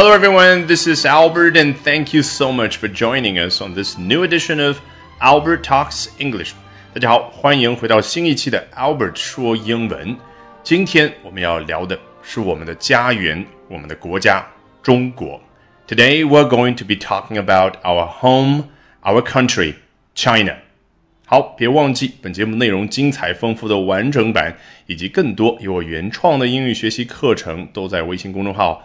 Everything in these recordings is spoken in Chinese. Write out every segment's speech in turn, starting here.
Hello, everyone. This is Albert, and thank you so much for joining us on this new edition of Albert Talks English. 大家好，欢迎回到新一期的 Albert 说英文。今天我们要聊的是我们的家园，我们的国家——中国。Today we're going to be talking about our home, our country, China. 好，别忘记本节目内容精彩丰富的完整版，以及更多由我原创的英语学习课程，都在微信公众号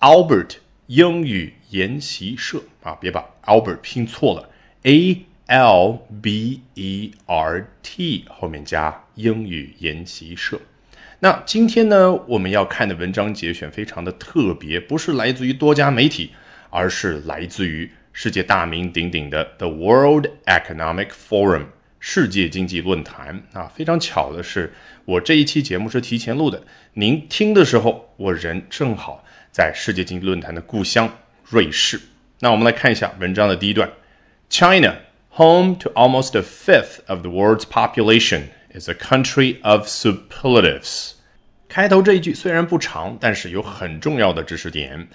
Albert 英语研习社啊，别把 Albert 拼错了，A L B E R T 后面加英语研习社。那今天呢，我们要看的文章节选非常的特别，不是来自于多家媒体，而是来自于世界大名鼎鼎的 The World Economic Forum。世界经济论坛啊，非常巧的是，我这一期节目是提前录的。您听的时候，我人正好在世界经济论坛的故乡瑞士。那我们来看一下文章的第一段：China, home to almost a fifth of the world's population, is a country of superlatives。开头这一句虽然不长，但是有很重要的知识点。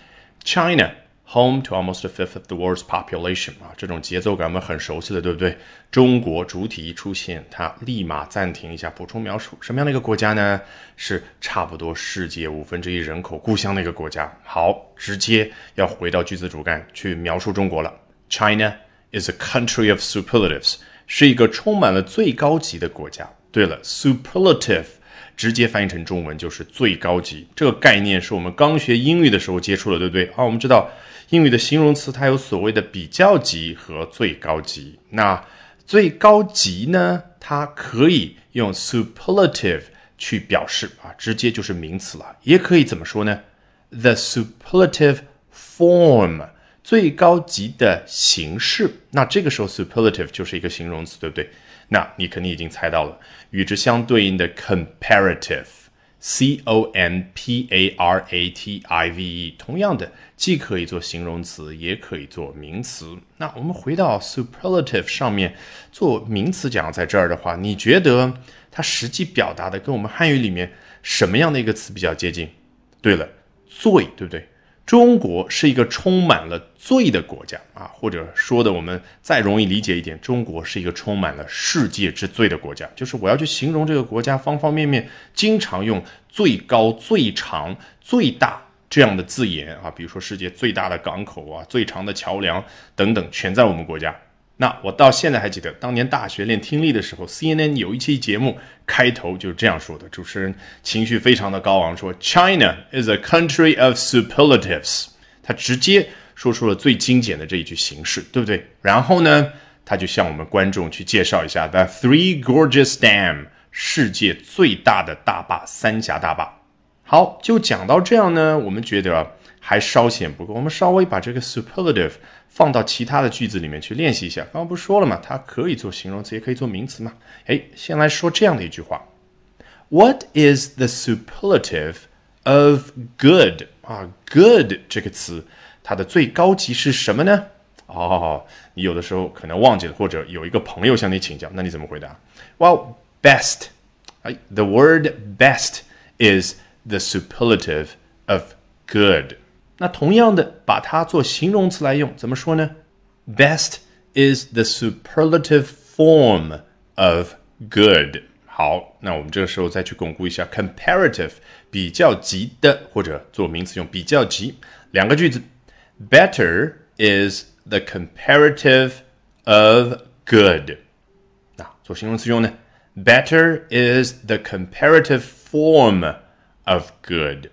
China。Home to almost a fifth of the world's population 啊，这种节奏感我们很熟悉的，对不对？中国主体一出现，它立马暂停一下，补充描述什么样的一个国家呢？是差不多世界五分之一人口故乡的一个国家。好，直接要回到句子主干去描述中国了。China is a country of superlatives，是一个充满了最高级的国家。对了，superlative。直接翻译成中文就是最高级。这个概念是我们刚学英语的时候接触的，对不对？啊，我们知道英语的形容词它有所谓的比较级和最高级。那最高级呢，它可以用 superlative 去表示啊，直接就是名词了。也可以怎么说呢？The superlative form，最高级的形式。那这个时候 superlative 就是一个形容词，对不对？那你肯定已经猜到了，与之相对应的 comparative，c o m p a r a t i v e，同样的既可以做形容词，也可以做名词。那我们回到 superlative 上面做名词讲，在这儿的话，你觉得它实际表达的跟我们汉语里面什么样的一个词比较接近？对了，最，对不对？中国是一个充满了罪的国家啊，或者说的我们再容易理解一点，中国是一个充满了世界之最的国家。就是我要去形容这个国家方方面面，经常用最高、最长、最大这样的字眼啊，比如说世界最大的港口啊、最长的桥梁等等，全在我们国家。那我到现在还记得，当年大学练听力的时候，CNN 有一期节目开头就是这样说的，主持人情绪非常的高昂，说 China is a country of superlatives，他直接说出了最精简的这一句形式，对不对？然后呢，他就向我们观众去介绍一下 The Three Gorges Dam，世界最大的大坝——三峡大坝。好，就讲到这样呢，我们觉得。还稍显不够，我们稍微把这个 superlative 放到其他的句子里面去练习一下。刚刚不是说了吗？它可以做形容词，也可以做名词嘛。哎，先来说这样的一句话：What is the superlative of good？啊，good 这个词，它的最高级是什么呢？哦，你有的时候可能忘记了，或者有一个朋友向你请教，那你怎么回答？Well, best。哎，the word best is the superlative of good。那同样的，把它做形容词来用，怎么说呢？Best is the superlative form of good。好，那我们这个时候再去巩固一下 comparative 比较级的，或者做名词用比较级。两个句子，Better is the comparative of good。那做形容词用呢？Better is the comparative form of good。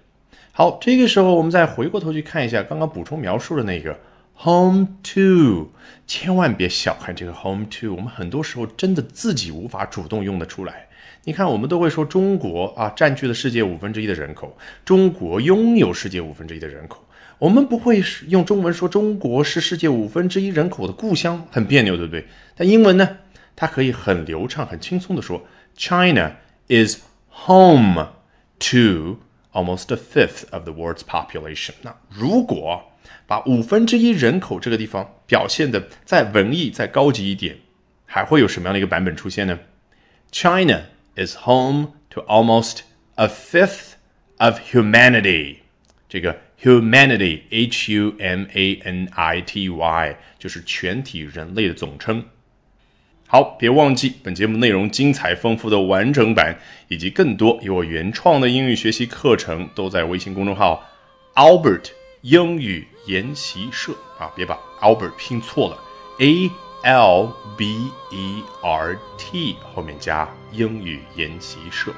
好，这个时候我们再回过头去看一下刚刚补充描述的那个 home to，千万别小看这个 home to，我们很多时候真的自己无法主动用得出来。你看，我们都会说中国啊占据了世界五分之一的人口，中国拥有世界五分之一的人口，我们不会用中文说中国是世界五分之一人口的故乡，很别扭，对不对？但英文呢，它可以很流畅、很轻松的说，China is home to。almost a fifth of the world's population。那如果把五分之一人口这个地方表现的再文艺、再高级一点，还会有什么样的一个版本出现呢？China is home to almost a fifth of humanity。 这个 humanity，h u m a n i t y，就是全体人类的总称。 好，别忘记本节目内容精彩丰富的完整版，以及更多由我原创的英语学习课程，都在微信公众号 Albert 英语研习社啊！别把 Albert 拼错了，A L B E R T 后面加英语研习社。